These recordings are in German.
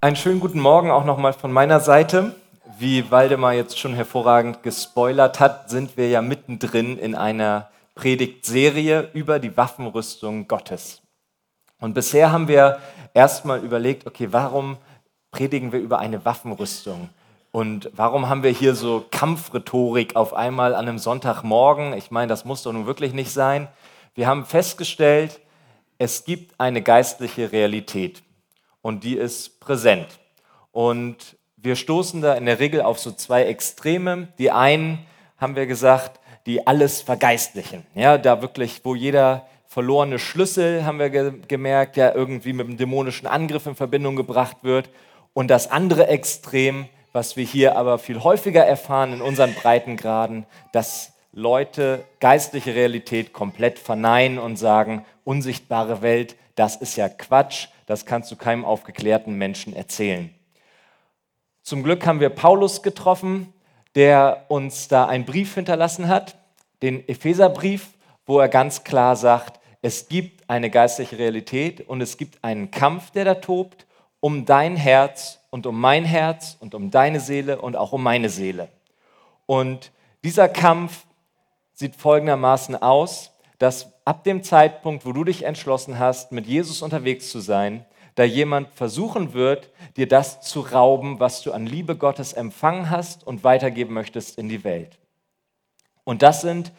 Einen schönen guten Morgen auch nochmal von meiner Seite. Wie Waldemar jetzt schon hervorragend gespoilert hat, sind wir ja mittendrin in einer Predigtserie über die Waffenrüstung Gottes. Und bisher haben wir erstmal überlegt, okay, warum predigen wir über eine Waffenrüstung? Und warum haben wir hier so Kampfrhetorik auf einmal an einem Sonntagmorgen? Ich meine, das muss doch nun wirklich nicht sein. Wir haben festgestellt, es gibt eine geistliche Realität und die ist präsent. Und wir stoßen da in der Regel auf so zwei Extreme. Die einen, haben wir gesagt, die alles vergeistlichen. Ja, da wirklich, wo jeder verlorene Schlüssel, haben wir ge gemerkt, ja irgendwie mit einem dämonischen Angriff in Verbindung gebracht wird. Und das andere Extrem, was wir hier aber viel häufiger erfahren in unseren Breitengraden, dass Leute geistliche Realität komplett verneinen und sagen, unsichtbare Welt, das ist ja Quatsch, das kannst du keinem aufgeklärten Menschen erzählen. Zum Glück haben wir Paulus getroffen, der uns da einen Brief hinterlassen hat, den Epheserbrief, wo er ganz klar sagt, es gibt eine geistliche Realität und es gibt einen Kampf, der da tobt, um dein Herz und um mein Herz und um deine Seele und auch um meine Seele. Und dieser Kampf sieht folgendermaßen aus, dass ab dem Zeitpunkt, wo du dich entschlossen hast, mit Jesus unterwegs zu sein, da jemand versuchen wird, dir das zu rauben, was du an Liebe Gottes empfangen hast und weitergeben möchtest in die Welt. Und das sind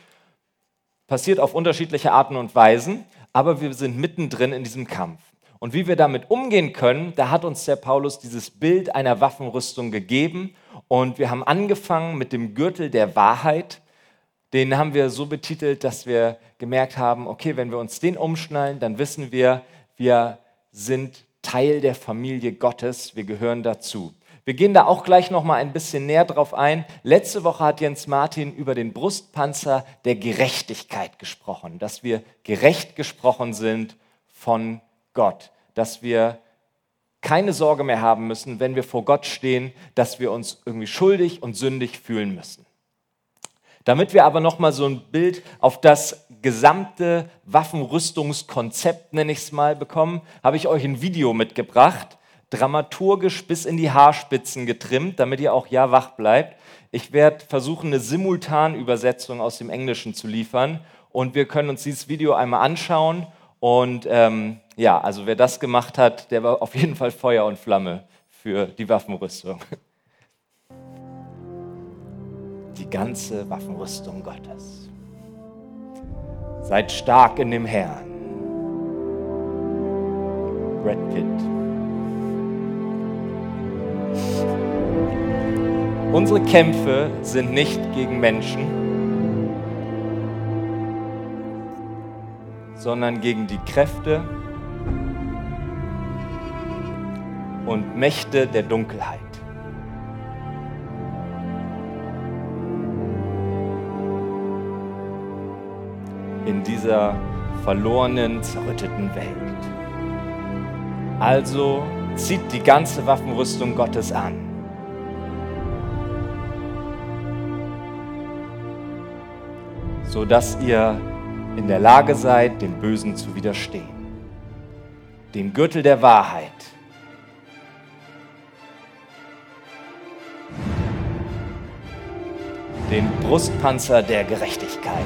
passiert auf unterschiedliche Arten und Weisen, aber wir sind mittendrin in diesem Kampf. Und wie wir damit umgehen können, da hat uns der Paulus dieses Bild einer Waffenrüstung gegeben und wir haben angefangen mit dem Gürtel der Wahrheit. Den haben wir so betitelt, dass wir gemerkt haben, okay, wenn wir uns den umschnallen, dann wissen wir, wir sind Teil der Familie Gottes, wir gehören dazu. Wir gehen da auch gleich noch mal ein bisschen näher drauf ein. Letzte Woche hat Jens Martin über den Brustpanzer der Gerechtigkeit gesprochen, dass wir gerecht gesprochen sind von Gott, dass wir keine Sorge mehr haben müssen, wenn wir vor Gott stehen, dass wir uns irgendwie schuldig und sündig fühlen müssen. Damit wir aber noch mal so ein Bild auf das gesamte Waffenrüstungskonzept, nenne ich es mal, bekommen, habe ich euch ein Video mitgebracht, dramaturgisch bis in die Haarspitzen getrimmt, damit ihr auch ja wach bleibt. Ich werde versuchen, eine Simultanübersetzung aus dem Englischen zu liefern und wir können uns dieses Video einmal anschauen. Und ähm, ja, also wer das gemacht hat, der war auf jeden Fall Feuer und Flamme für die Waffenrüstung. Die ganze Waffenrüstung Gottes. Seid stark in dem Herrn. Brad Pitt. Unsere Kämpfe sind nicht gegen Menschen, sondern gegen die Kräfte und Mächte der Dunkelheit. In dieser verlorenen, zerrütteten Welt. Also zieht die ganze Waffenrüstung Gottes an. sodass ihr in der Lage seid, dem Bösen zu widerstehen. Den Gürtel der Wahrheit. Den Brustpanzer der Gerechtigkeit.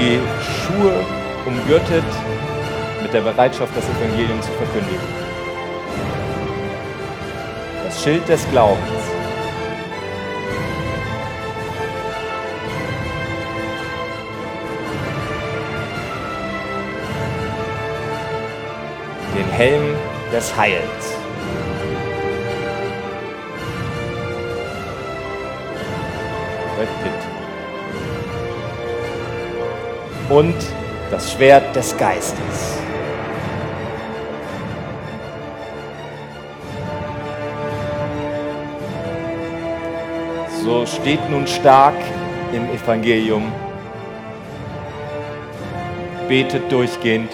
Die Schuhe umgürtet mit der Bereitschaft, das Evangelium zu verkündigen das Schild des Glaubens. Den Helm des Heils. Und das Schwert des Geistes. So steht nun stark im Evangelium, betet durchgehend.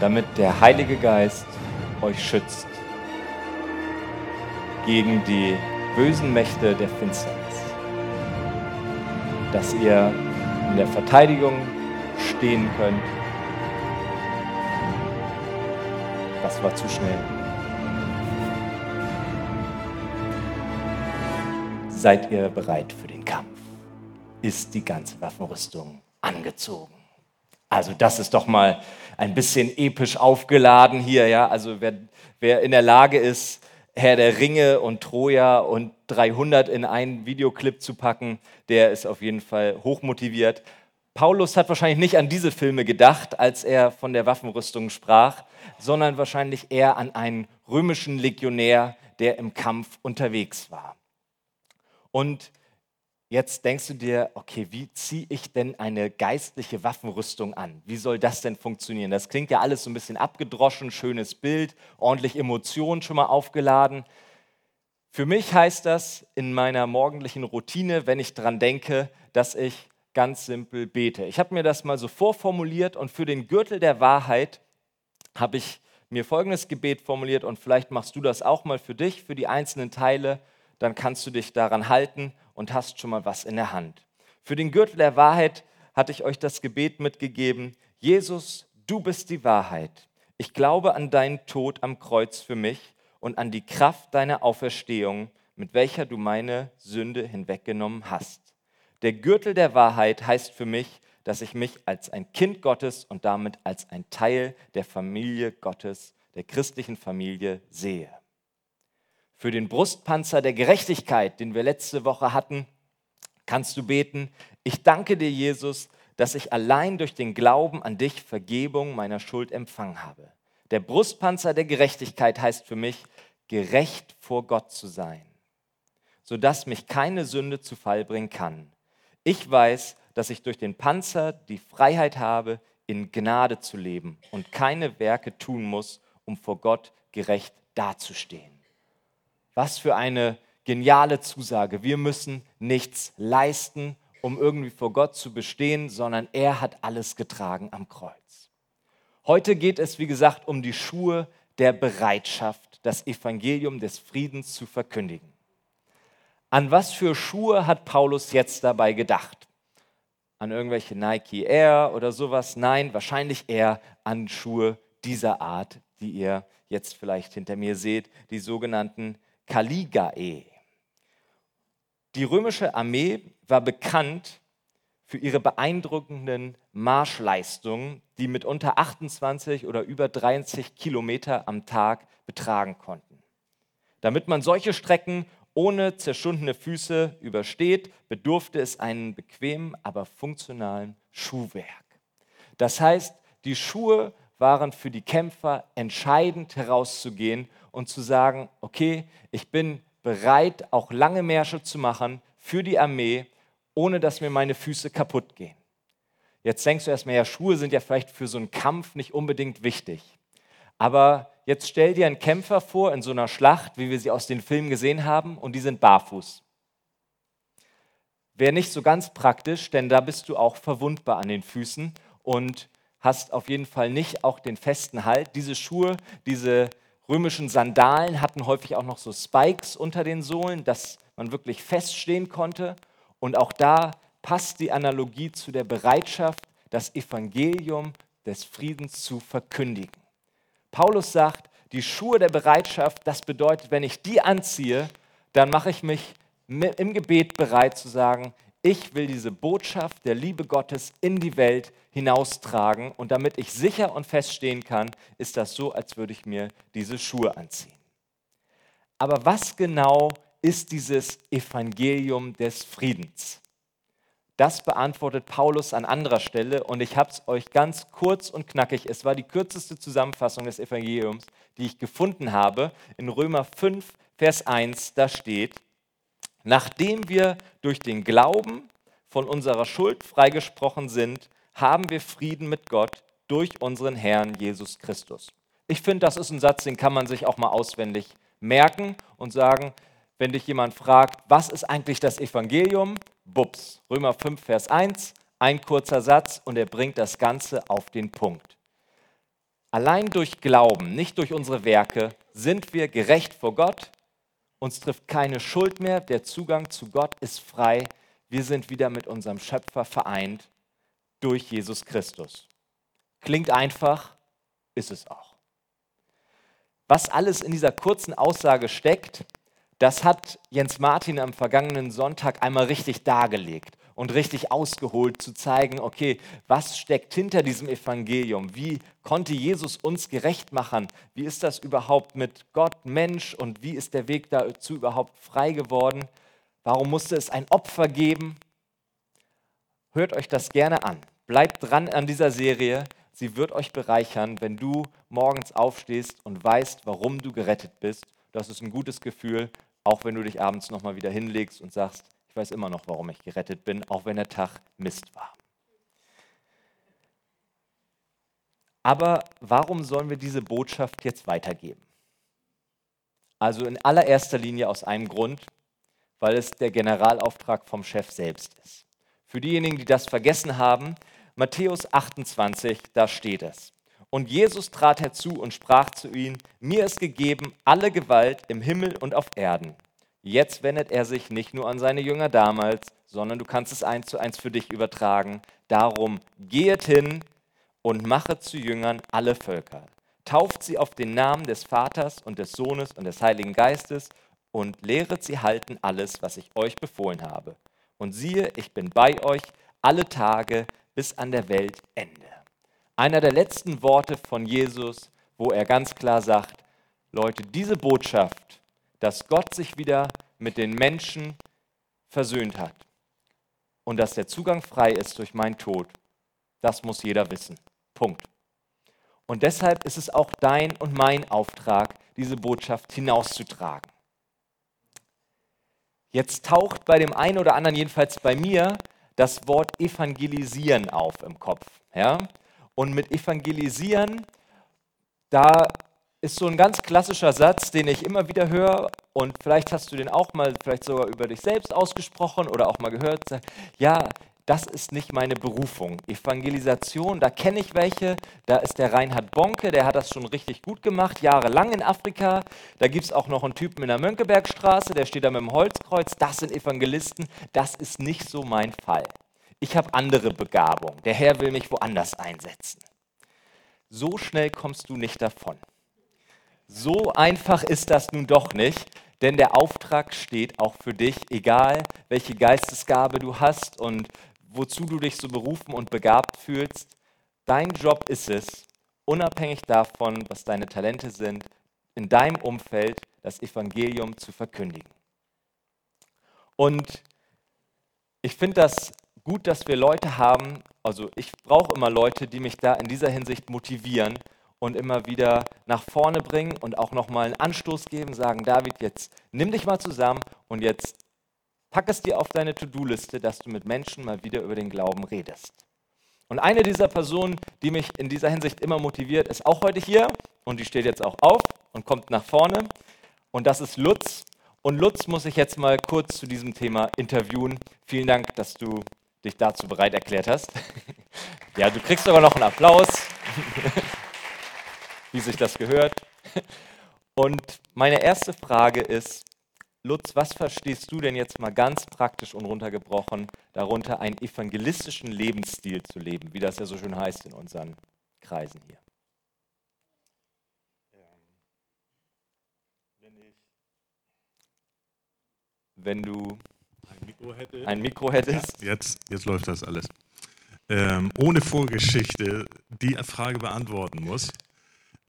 damit der Heilige Geist euch schützt gegen die bösen Mächte der Finsternis. Dass ihr in der Verteidigung stehen könnt. Das war zu schnell. Seid ihr bereit für den Kampf? Ist die ganze Waffenrüstung angezogen? Also das ist doch mal ein bisschen episch aufgeladen hier, ja. Also wer, wer in der Lage ist, Herr der Ringe und Troja und 300 in einen Videoclip zu packen, der ist auf jeden Fall hochmotiviert. Paulus hat wahrscheinlich nicht an diese Filme gedacht, als er von der Waffenrüstung sprach, sondern wahrscheinlich eher an einen römischen Legionär, der im Kampf unterwegs war. Und Jetzt denkst du dir, okay, wie ziehe ich denn eine geistliche Waffenrüstung an? Wie soll das denn funktionieren? Das klingt ja alles so ein bisschen abgedroschen, schönes Bild, ordentlich Emotionen schon mal aufgeladen. Für mich heißt das in meiner morgendlichen Routine, wenn ich daran denke, dass ich ganz simpel bete. Ich habe mir das mal so vorformuliert und für den Gürtel der Wahrheit habe ich mir folgendes Gebet formuliert und vielleicht machst du das auch mal für dich, für die einzelnen Teile, dann kannst du dich daran halten und hast schon mal was in der Hand. Für den Gürtel der Wahrheit hatte ich euch das Gebet mitgegeben. Jesus, du bist die Wahrheit. Ich glaube an deinen Tod am Kreuz für mich und an die Kraft deiner Auferstehung, mit welcher du meine Sünde hinweggenommen hast. Der Gürtel der Wahrheit heißt für mich, dass ich mich als ein Kind Gottes und damit als ein Teil der Familie Gottes, der christlichen Familie sehe für den Brustpanzer der Gerechtigkeit, den wir letzte Woche hatten, kannst du beten, ich danke dir, Jesus, dass ich allein durch den Glauben an dich Vergebung meiner Schuld empfangen habe. Der Brustpanzer der Gerechtigkeit heißt für mich, gerecht vor Gott zu sein, sodass mich keine Sünde zu Fall bringen kann. Ich weiß, dass ich durch den Panzer die Freiheit habe, in Gnade zu leben und keine Werke tun muss, um vor Gott gerecht dazustehen. Was für eine geniale Zusage. Wir müssen nichts leisten, um irgendwie vor Gott zu bestehen, sondern er hat alles getragen am Kreuz. Heute geht es, wie gesagt, um die Schuhe der Bereitschaft, das Evangelium des Friedens zu verkündigen. An was für Schuhe hat Paulus jetzt dabei gedacht? An irgendwelche Nike Air oder sowas? Nein, wahrscheinlich eher an Schuhe dieser Art, die ihr jetzt vielleicht hinter mir seht, die sogenannten Kaligae. Die römische Armee war bekannt für ihre beeindruckenden Marschleistungen, die mitunter 28 oder über 30 Kilometer am Tag betragen konnten. Damit man solche Strecken ohne zerschundene Füße übersteht, bedurfte es einen bequemen, aber funktionalen Schuhwerk. Das heißt, die Schuhe waren für die Kämpfer entscheidend herauszugehen und zu sagen, okay, ich bin bereit, auch lange Märsche zu machen für die Armee, ohne dass mir meine Füße kaputt gehen. Jetzt denkst du erstmal, ja, Schuhe sind ja vielleicht für so einen Kampf nicht unbedingt wichtig. Aber jetzt stell dir einen Kämpfer vor in so einer Schlacht, wie wir sie aus den Filmen gesehen haben, und die sind barfuß. Wäre nicht so ganz praktisch, denn da bist du auch verwundbar an den Füßen und hast auf jeden Fall nicht auch den festen Halt. Diese Schuhe, diese römischen Sandalen hatten häufig auch noch so Spikes unter den Sohlen, dass man wirklich feststehen konnte. Und auch da passt die Analogie zu der Bereitschaft, das Evangelium des Friedens zu verkündigen. Paulus sagt, die Schuhe der Bereitschaft, das bedeutet, wenn ich die anziehe, dann mache ich mich im Gebet bereit zu sagen, ich will diese Botschaft der Liebe Gottes in die Welt hinaustragen und damit ich sicher und feststehen kann, ist das so, als würde ich mir diese Schuhe anziehen. Aber was genau ist dieses Evangelium des Friedens? Das beantwortet Paulus an anderer Stelle und ich habe es euch ganz kurz und knackig, es war die kürzeste Zusammenfassung des Evangeliums, die ich gefunden habe. In Römer 5, Vers 1, da steht, Nachdem wir durch den Glauben von unserer Schuld freigesprochen sind, haben wir Frieden mit Gott durch unseren Herrn Jesus Christus. Ich finde, das ist ein Satz, den kann man sich auch mal auswendig merken und sagen, wenn dich jemand fragt, was ist eigentlich das Evangelium? Bups, Römer 5, Vers 1, ein kurzer Satz und er bringt das Ganze auf den Punkt. Allein durch Glauben, nicht durch unsere Werke, sind wir gerecht vor Gott uns trifft keine Schuld mehr, der Zugang zu Gott ist frei. wir sind wieder mit unserem Schöpfer vereint durch Jesus Christus. Klingt einfach, ist es auch. Was alles in dieser kurzen Aussage steckt, das hat Jens Martin am vergangenen Sonntag einmal richtig dargelegt und richtig ausgeholt, zu zeigen, okay, was steckt hinter diesem Evangelium? Wie konnte Jesus uns gerecht machen? Wie ist das überhaupt mit Gott, Mensch und wie ist der Weg dazu überhaupt frei geworden? Warum musste es ein Opfer geben? Hört euch das gerne an. Bleibt dran an dieser Serie. Sie wird euch bereichern, wenn du morgens aufstehst und weißt, warum du gerettet bist. Das ist ein gutes Gefühl, auch wenn du dich abends nochmal wieder hinlegst und sagst, ich weiß immer noch, warum ich gerettet bin, auch wenn der Tag Mist war. Aber warum sollen wir diese Botschaft jetzt weitergeben? Also in allererster Linie aus einem Grund, weil es der Generalauftrag vom Chef selbst ist. Für diejenigen, die das vergessen haben, Matthäus 28, da steht es. Und Jesus trat herzu und sprach zu ihnen, mir ist gegeben alle Gewalt im Himmel und auf Erden. Jetzt wendet er sich nicht nur an seine Jünger damals, sondern du kannst es eins zu eins für dich übertragen. Darum geht hin und mache zu Jüngern alle Völker. Tauft sie auf den Namen des Vaters und des Sohnes und des Heiligen Geistes und lehret sie halten alles, was ich euch befohlen habe. Und siehe, ich bin bei euch alle Tage bis an der Weltende. Einer der letzten Worte von Jesus, wo er ganz klar sagt, Leute, diese Botschaft, dass Gott sich wieder mit den Menschen versöhnt hat und dass der Zugang frei ist durch meinen Tod, das muss jeder wissen. Punkt. Und deshalb ist es auch dein und mein Auftrag, diese Botschaft hinauszutragen. Jetzt taucht bei dem einen oder anderen, jedenfalls bei mir, das Wort evangelisieren auf im Kopf. Ja? Und mit evangelisieren, da ist so ein ganz klassischer Satz, den ich immer wieder höre und vielleicht hast du den auch mal, vielleicht sogar über dich selbst ausgesprochen oder auch mal gehört. Ja, das ist nicht meine Berufung. Evangelisation, da kenne ich welche. Da ist der Reinhard Bonke, der hat das schon richtig gut gemacht, jahrelang in Afrika. Da gibt es auch noch einen Typen in der Mönckebergstraße, der steht da mit dem Holzkreuz. Das sind Evangelisten. Das ist nicht so mein Fall. Ich habe andere Begabung. Der Herr will mich woanders einsetzen. So schnell kommst du nicht davon. So einfach ist das nun doch nicht, denn der Auftrag steht auch für dich, egal welche Geistesgabe du hast und wozu du dich so berufen und begabt fühlst. Dein Job ist es, unabhängig davon, was deine Talente sind, in deinem Umfeld das Evangelium zu verkündigen. Und ich finde das gut, dass wir Leute haben, also ich brauche immer Leute, die mich da in dieser Hinsicht motivieren und immer wieder nach vorne bringen und auch nochmal einen Anstoß geben, sagen, David, jetzt nimm dich mal zusammen und jetzt Pack es dir auf deine To-Do-Liste, dass du mit Menschen mal wieder über den Glauben redest. Und eine dieser Personen, die mich in dieser Hinsicht immer motiviert, ist auch heute hier und die steht jetzt auch auf und kommt nach vorne. Und das ist Lutz. Und Lutz muss ich jetzt mal kurz zu diesem Thema interviewen. Vielen Dank, dass du dich dazu bereit erklärt hast. Ja, du kriegst sogar noch einen Applaus, wie sich das gehört. Und meine erste Frage ist, Lutz, was verstehst du denn jetzt mal ganz praktisch und runtergebrochen darunter, einen evangelistischen Lebensstil zu leben, wie das ja so schön heißt in unseren Kreisen hier? wenn du ein Mikro, hätte. ein Mikro hättest. Jetzt, jetzt läuft das alles. Ähm, ohne Vorgeschichte die Frage beantworten muss.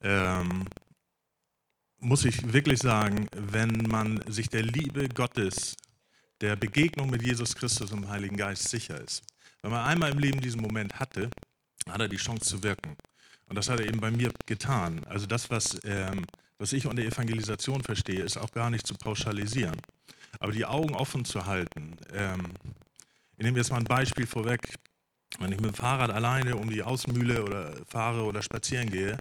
Ähm, muss ich wirklich sagen, wenn man sich der Liebe Gottes, der Begegnung mit Jesus Christus und dem Heiligen Geist sicher ist, wenn man einmal im Leben diesen Moment hatte, hat er die Chance zu wirken. Und das hat er eben bei mir getan. Also das, was, ähm, was ich unter Evangelisation verstehe, ist auch gar nicht zu pauschalisieren. Aber die Augen offen zu halten. Ähm, ich nehme jetzt mal ein Beispiel vorweg. Wenn ich mit dem Fahrrad alleine um die Außenmühle oder fahre oder spazieren gehe,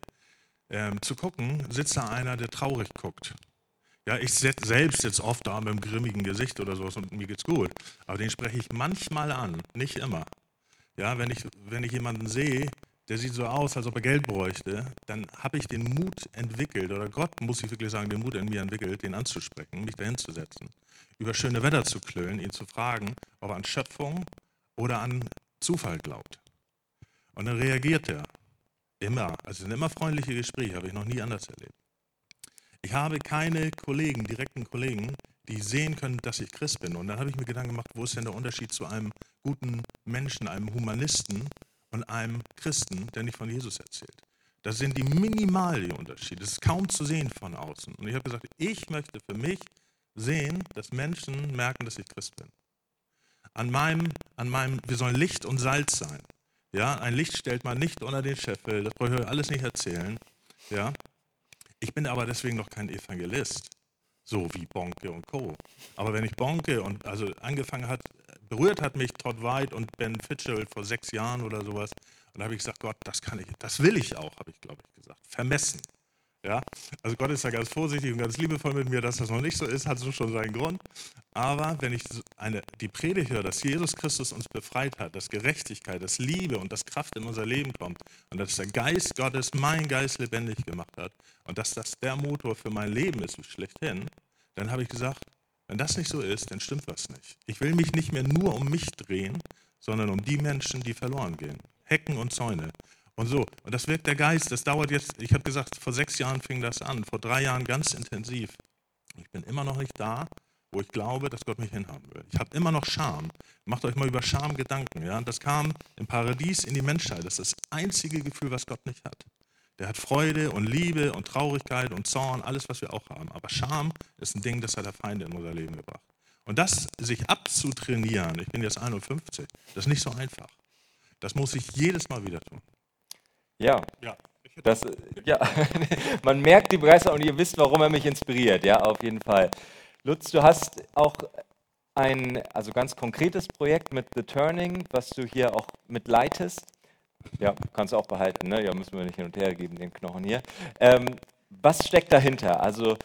ähm, zu gucken, sitzt da einer, der traurig guckt. Ja, ich selbst sitze oft da mit einem grimmigen Gesicht oder sowas und mir geht's gut. Aber den spreche ich manchmal an, nicht immer. Ja, wenn ich, wenn ich jemanden sehe, der sieht so aus, als ob er Geld bräuchte, dann habe ich den Mut entwickelt, oder Gott, muss ich wirklich sagen, den Mut in mir entwickelt, den anzusprechen, mich dahin zu setzen, über schöne Wetter zu klönen, ihn zu fragen, ob er an Schöpfung oder an Zufall glaubt. Und dann reagiert er immer. Also sind immer freundliche Gespräche, habe ich noch nie anders erlebt. Ich habe keine Kollegen, direkten Kollegen, die sehen können, dass ich Christ bin. Und dann habe ich mir Gedanken gemacht, wo ist denn der Unterschied zu einem guten Menschen, einem Humanisten und einem Christen, der nicht von Jesus erzählt. Das sind die minimalen Unterschiede. Das ist kaum zu sehen von außen. Und ich habe gesagt, ich möchte für mich sehen, dass Menschen merken, dass ich Christ bin. An meinem, an meinem, wir sollen Licht und Salz sein. Ja, ein Licht stellt man nicht unter den Scheffel, das brauche ich alles nicht erzählen. Ja, ich bin aber deswegen noch kein Evangelist, so wie Bonke und Co. Aber wenn ich Bonke und also angefangen hat, berührt hat mich Todd White und Ben Fitzgerald vor sechs Jahren oder sowas. Und da habe ich gesagt, Gott, das kann ich, das will ich auch, habe ich, glaube ich, gesagt. Vermessen. Ja? Also Gott ist da ganz vorsichtig und ganz liebevoll mit mir, dass das noch nicht so ist, hat so schon seinen Grund. Aber wenn ich eine, die Predigt höre, dass Jesus Christus uns befreit hat, dass Gerechtigkeit, dass Liebe und dass Kraft in unser Leben kommt und dass der Geist Gottes mein Geist lebendig gemacht hat und dass das der Motor für mein Leben ist, schlechthin, dann habe ich gesagt, wenn das nicht so ist, dann stimmt was nicht. Ich will mich nicht mehr nur um mich drehen, sondern um die Menschen, die verloren gehen. Hecken und Zäune. Und so. Und das wirkt der Geist. Das dauert jetzt, ich habe gesagt, vor sechs Jahren fing das an, vor drei Jahren ganz intensiv. Ich bin immer noch nicht da, wo ich glaube, dass Gott mich hinhaben will. Ich habe immer noch Scham. Macht euch mal über Scham Gedanken. Ja? Das kam im Paradies in die Menschheit. Das ist das einzige Gefühl, was Gott nicht hat. Der hat Freude und Liebe und Traurigkeit und Zorn, alles, was wir auch haben. Aber Scham ist ein Ding, das hat der Feind in unser Leben gebracht. Und das sich abzutrainieren, ich bin jetzt 51, das ist nicht so einfach. Das muss ich jedes Mal wieder tun. Ja. Ja. Das, ja, man merkt die Begeisterung und ihr wisst, warum er mich inspiriert, ja, auf jeden Fall. Lutz, du hast auch ein also ganz konkretes Projekt mit The Turning, was du hier auch mitleitest. Ja, kannst du auch behalten, ne? Ja, müssen wir nicht hin und her geben, den Knochen hier. Ähm, was steckt dahinter? Also,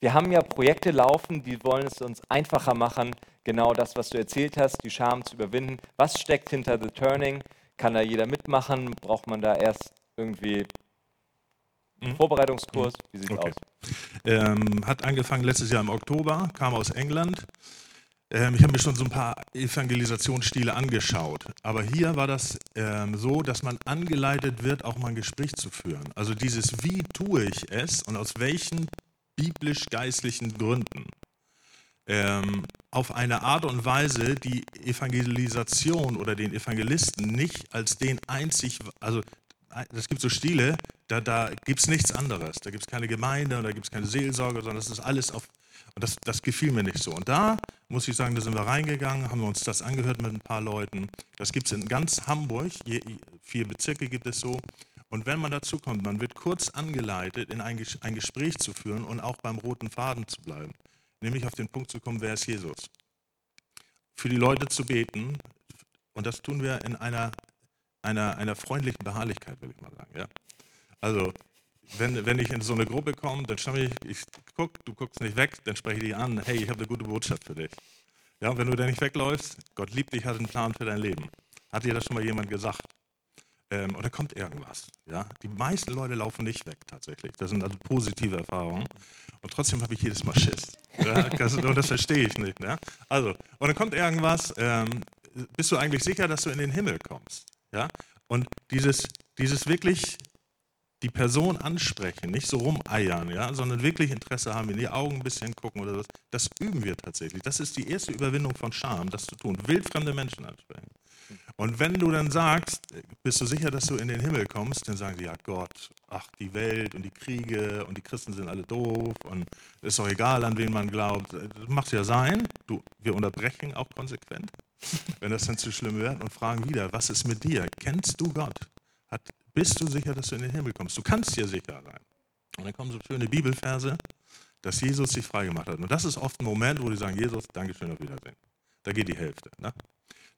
wir haben ja Projekte laufen, die wollen es uns einfacher machen, genau das, was du erzählt hast, die Scham zu überwinden. Was steckt hinter The Turning? Kann da jeder mitmachen? Braucht man da erst irgendwie einen mhm. Vorbereitungskurs? Wie sieht es okay. aus? Ähm, hat angefangen letztes Jahr im Oktober, kam aus England ähm, ich habe mir schon so ein paar Evangelisationsstile angeschaut. Aber hier war das ähm, so, dass man angeleitet wird, auch mal ein Gespräch zu führen. Also dieses, wie tue ich es und aus welchen biblisch-geistlichen Gründen. Ähm, auf eine Art und Weise, die Evangelisation oder den Evangelisten nicht als den einzig, also es gibt so Stile, da, da gibt es nichts anderes. Da gibt es keine Gemeinde und da gibt es keine Seelsorge, sondern das ist alles auf und das, das gefiel mir nicht so. Und da muss ich sagen, da sind wir reingegangen, haben wir uns das angehört mit ein paar Leuten. Das gibt es in ganz Hamburg, je, vier Bezirke gibt es so. Und wenn man dazu kommt, man wird kurz angeleitet, in ein, ein Gespräch zu führen und auch beim roten Faden zu bleiben. Nämlich auf den Punkt zu kommen, wer ist Jesus? Für die Leute zu beten. Und das tun wir in einer, einer, einer freundlichen Beharrlichkeit, will ich mal sagen. Ja? Also wenn, wenn ich in so eine Gruppe komme, dann schaue ich, ich guck, du guckst nicht weg, dann spreche ich dich an, hey, ich habe eine gute Botschaft für dich. Ja, und wenn du da nicht wegläufst, Gott liebt dich, hat einen Plan für dein Leben. Hat dir das schon mal jemand gesagt? Ähm, oder kommt irgendwas? Ja? Die meisten Leute laufen nicht weg tatsächlich. Das sind also positive Erfahrungen. Und trotzdem habe ich jedes Mal Schiss. Ja? Das, das verstehe ich nicht. Ne? Also, und dann kommt irgendwas, ähm, bist du eigentlich sicher, dass du in den Himmel kommst? Ja? Und dieses, dieses wirklich die Person ansprechen, nicht so rumeiern, ja, sondern wirklich Interesse haben, in die Augen ein bisschen gucken oder was. Das üben wir tatsächlich. Das ist die erste Überwindung von Scham, das zu tun. Wildfremde Menschen ansprechen. Und wenn du dann sagst, bist du sicher, dass du in den Himmel kommst, dann sagen sie, ja Gott, ach die Welt und die Kriege und die Christen sind alle doof und es ist doch egal, an wen man glaubt. Das macht ja sein. Du, wir unterbrechen auch konsequent, wenn das dann zu schlimm wird und fragen wieder, was ist mit dir? Kennst du Gott? Hat, bist du sicher, dass du in den Himmel kommst? Du kannst dir sicher sein. Und dann kommen so schöne Bibelverse, dass Jesus sich freigemacht hat. Und das ist oft ein Moment, wo die sagen, Jesus, Dankeschön, auf Wiedersehen. Da geht die Hälfte. Ne?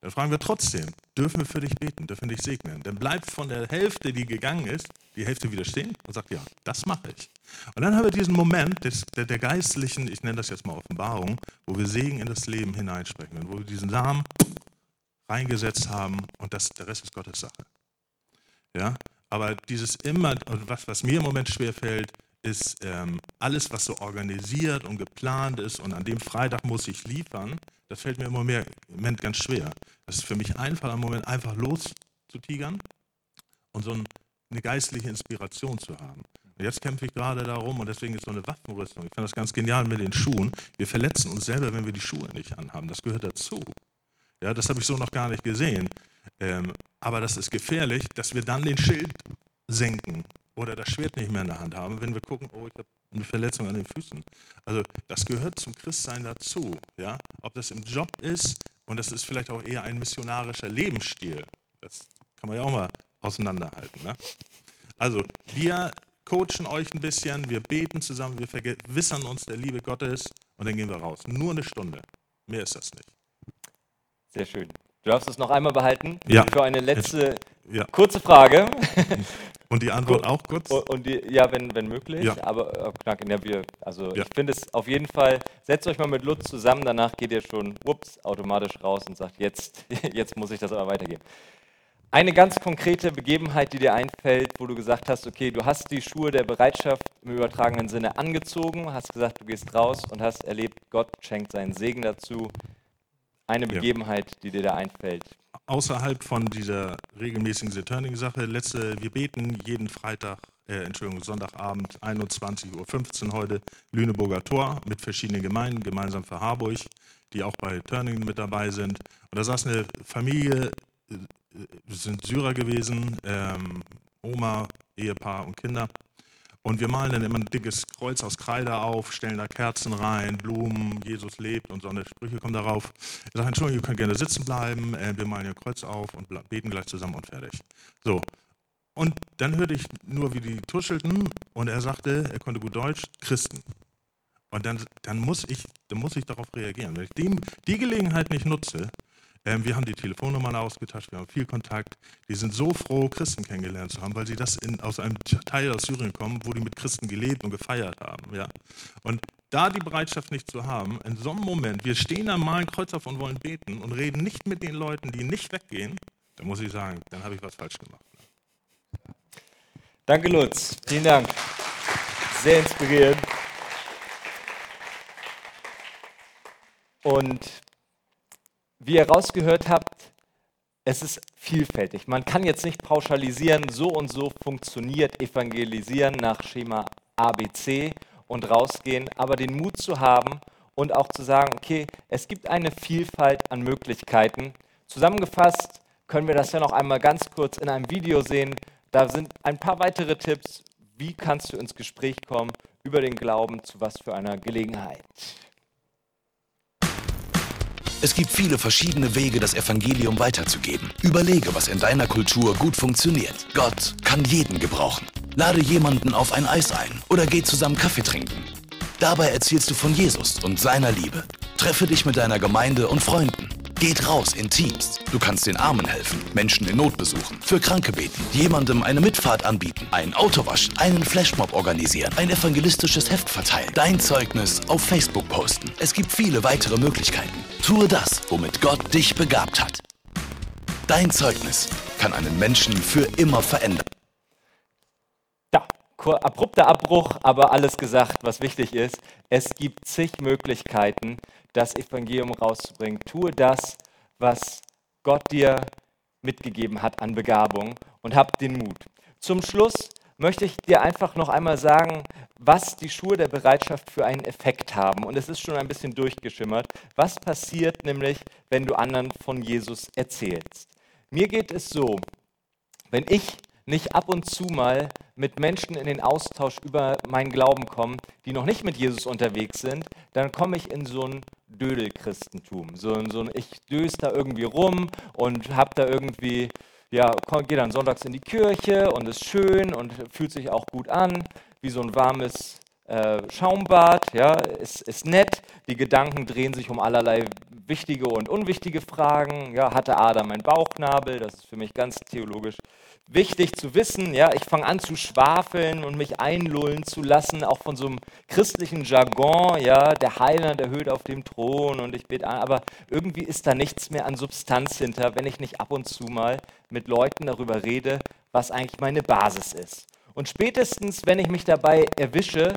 Dann fragen wir trotzdem, dürfen wir für dich beten, dürfen wir dich segnen? Dann bleibt von der Hälfte, die gegangen ist, die Hälfte wieder stehen und sagt, ja, das mache ich. Und dann haben wir diesen Moment des, der, der, geistlichen, ich nenne das jetzt mal Offenbarung, wo wir Segen in das Leben hineinsprechen und wo wir diesen Samen reingesetzt haben und das, der Rest ist Gottes Sache. Ja? Aber dieses immer, und was, was mir im Moment schwerfällt, ist ähm, alles, was so organisiert und geplant ist und an dem Freitag muss ich liefern, das fällt mir im Moment, ganz schwer. Das ist für mich einfach im Moment einfach loszutigern und so eine geistliche Inspiration zu haben. Und jetzt kämpfe ich gerade darum und deswegen ist so eine Waffenrüstung. Ich finde das ganz genial mit den Schuhen. Wir verletzen uns selber, wenn wir die Schuhe nicht anhaben. Das gehört dazu. Ja, das habe ich so noch gar nicht gesehen. Ähm, aber das ist gefährlich, dass wir dann den Schild senken oder das Schwert nicht mehr in der Hand haben, wenn wir gucken, oh, ich habe eine Verletzung an den Füßen. Also das gehört zum Christsein dazu. Ja? Ob das im Job ist und das ist vielleicht auch eher ein missionarischer Lebensstil. Das kann man ja auch mal auseinanderhalten. Ne? Also wir coachen euch ein bisschen, wir beten zusammen, wir vergewissern uns der Liebe Gottes und dann gehen wir raus. Nur eine Stunde. Mehr ist das nicht. Sehr schön. Du darfst es noch einmal behalten ja. für eine letzte ja. kurze Frage. Und die Antwort auch kurz? Und die, ja, wenn, wenn möglich. Ja. Aber äh, knack, ja, wir, also ja. ich finde es auf jeden Fall, setzt euch mal mit Lutz zusammen, danach geht ihr schon ups, automatisch raus und sagt, jetzt, jetzt muss ich das aber weitergeben. Eine ganz konkrete Begebenheit, die dir einfällt, wo du gesagt hast, okay, du hast die Schuhe der Bereitschaft im übertragenen Sinne angezogen, hast gesagt, du gehst raus und hast erlebt, Gott schenkt seinen Segen dazu. Eine Begebenheit, die dir da einfällt. Außerhalb von dieser regelmäßigen Returning-Sache, letzte, wir beten jeden Freitag, äh, Entschuldigung, Sonntagabend, 21.15 Uhr heute, Lüneburger Tor mit verschiedenen Gemeinden, gemeinsam für Harburg, die auch bei Turning mit dabei sind. Und da saß eine Familie, äh, sind Syrer gewesen, ähm, Oma, Ehepaar und Kinder. Und wir malen dann immer ein dickes Kreuz aus Kreide auf, stellen da Kerzen rein, Blumen, Jesus lebt und so eine Sprüche kommen darauf. Ich sage, Entschuldigung, ihr könnt gerne sitzen bleiben, äh, wir malen ein Kreuz auf und beten gleich zusammen und fertig. So. Und dann hörte ich nur, wie die tuschelten und er sagte, er konnte gut Deutsch, Christen. Und dann, dann, muss, ich, dann muss ich darauf reagieren. Wenn ich die, die Gelegenheit nicht nutze, wir haben die Telefonnummern ausgetauscht, wir haben viel Kontakt. Die sind so froh, Christen kennengelernt zu haben, weil sie das in, aus einem Teil aus Syrien kommen, wo die mit Christen gelebt und gefeiert haben. Ja? Und da die Bereitschaft nicht zu haben, in so einem Moment, wir stehen da, malen Kreuz auf und wollen beten und reden nicht mit den Leuten, die nicht weggehen, dann muss ich sagen, dann habe ich was falsch gemacht. Danke, Lutz. Vielen Dank. Sehr inspirierend. Und wie ihr rausgehört habt, es ist vielfältig. Man kann jetzt nicht pauschalisieren, so und so funktioniert Evangelisieren nach Schema ABC und rausgehen, aber den Mut zu haben und auch zu sagen, okay, es gibt eine Vielfalt an Möglichkeiten. Zusammengefasst können wir das ja noch einmal ganz kurz in einem Video sehen. Da sind ein paar weitere Tipps, wie kannst du ins Gespräch kommen über den Glauben, zu was für einer Gelegenheit. Es gibt viele verschiedene Wege, das Evangelium weiterzugeben. Überlege, was in deiner Kultur gut funktioniert. Gott kann jeden gebrauchen. Lade jemanden auf ein Eis ein oder geh zusammen Kaffee trinken. Dabei erzählst du von Jesus und seiner Liebe. Treffe dich mit deiner Gemeinde und Freunden. Geht raus in Teams. Du kannst den Armen helfen, Menschen in Not besuchen, für Kranke beten, jemandem eine Mitfahrt anbieten, ein Auto waschen, einen Flashmob organisieren, ein evangelistisches Heft verteilen, dein Zeugnis auf Facebook posten. Es gibt viele weitere Möglichkeiten. Tue das, womit Gott dich begabt hat. Dein Zeugnis kann einen Menschen für immer verändern. Ja, abrupter Abbruch, aber alles gesagt, was wichtig ist. Es gibt zig Möglichkeiten, das Evangelium rauszubringen. Tue das, was Gott dir mitgegeben hat an Begabung und hab den Mut. Zum Schluss möchte ich dir einfach noch einmal sagen, was die Schuhe der Bereitschaft für einen Effekt haben. Und es ist schon ein bisschen durchgeschimmert. Was passiert nämlich, wenn du anderen von Jesus erzählst? Mir geht es so, wenn ich nicht ab und zu mal mit Menschen in den Austausch über meinen Glauben komme, die noch nicht mit Jesus unterwegs sind, dann komme ich in so ein Dödelchristentum. So, so ein, ich döse da irgendwie rum und habe da irgendwie, ja, gehe dann sonntags in die Kirche und ist schön und fühlt sich auch gut an, wie so ein warmes äh, Schaumbad, ja, ist, ist nett. Die Gedanken drehen sich um allerlei wichtige und unwichtige Fragen. Ja, hatte Adam einen Bauchnabel? Das ist für mich ganz theologisch wichtig zu wissen. Ja, ich fange an zu schwafeln und mich einlullen zu lassen, auch von so einem christlichen Jargon. Ja, der Heiland erhöht auf dem Thron und ich bete an. Aber irgendwie ist da nichts mehr an Substanz hinter, wenn ich nicht ab und zu mal mit Leuten darüber rede, was eigentlich meine Basis ist. Und spätestens, wenn ich mich dabei erwische,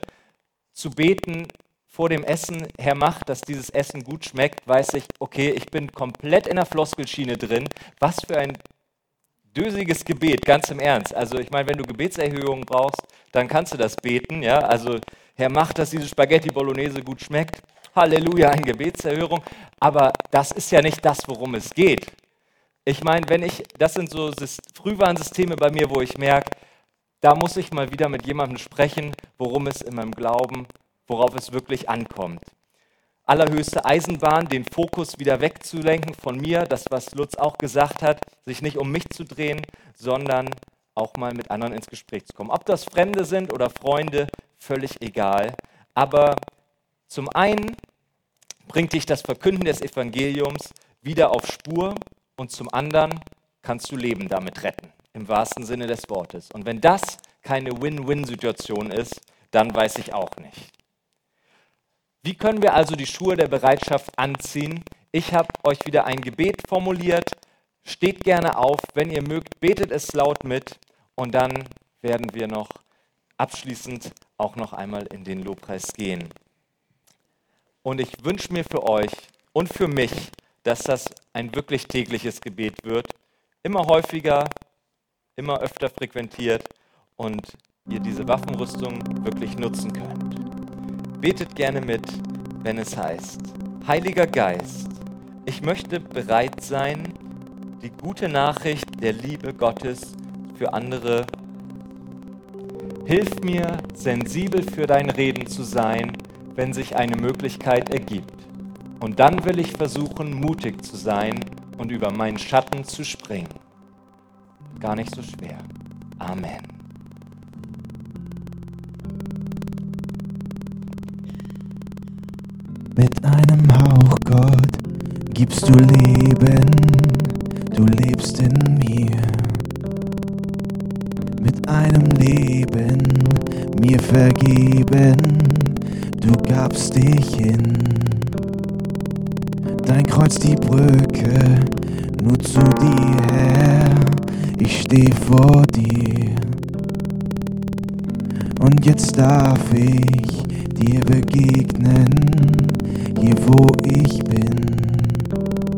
zu beten vor dem Essen, Herr, mach, dass dieses Essen gut schmeckt, weiß ich, okay, ich bin komplett in der Floskelschiene drin. Was für ein dösiges Gebet, ganz im Ernst. Also ich meine, wenn du Gebetserhöhungen brauchst, dann kannst du das beten. Ja? Also Herr, mach, dass diese Spaghetti Bolognese gut schmeckt. Halleluja, eine Gebetserhörung. Aber das ist ja nicht das, worum es geht. Ich meine, wenn ich, das sind so Frühwarnsysteme bei mir, wo ich merke, da muss ich mal wieder mit jemandem sprechen, worum es in meinem Glauben, worauf es wirklich ankommt. Allerhöchste Eisenbahn, den Fokus wieder wegzulenken von mir, das, was Lutz auch gesagt hat, sich nicht um mich zu drehen, sondern auch mal mit anderen ins Gespräch zu kommen. Ob das Fremde sind oder Freunde, völlig egal. Aber zum einen bringt dich das Verkünden des Evangeliums wieder auf Spur und zum anderen kannst du Leben damit retten, im wahrsten Sinne des Wortes. Und wenn das keine Win-Win-Situation ist, dann weiß ich auch nicht. Wie können wir also die Schuhe der Bereitschaft anziehen? Ich habe euch wieder ein Gebet formuliert. Steht gerne auf, wenn ihr mögt, betet es laut mit und dann werden wir noch abschließend auch noch einmal in den Lobpreis gehen. Und ich wünsche mir für euch und für mich, dass das ein wirklich tägliches Gebet wird, immer häufiger, immer öfter frequentiert und ihr diese Waffenrüstung wirklich nutzen könnt. Betet gerne mit, wenn es heißt, Heiliger Geist, ich möchte bereit sein, die gute Nachricht der Liebe Gottes für andere. Hilf mir, sensibel für dein Reden zu sein, wenn sich eine Möglichkeit ergibt. Und dann will ich versuchen, mutig zu sein und über meinen Schatten zu springen. Gar nicht so schwer. Amen. Mit einem Hauch, Gott, gibst du Leben, du lebst in mir. Mit einem Leben, mir vergeben, du gabst dich hin. Dein Kreuz die Brücke, nur zu dir, Herr, ich steh vor dir. Und jetzt darf ich dir begegnen, hier wo ich bin.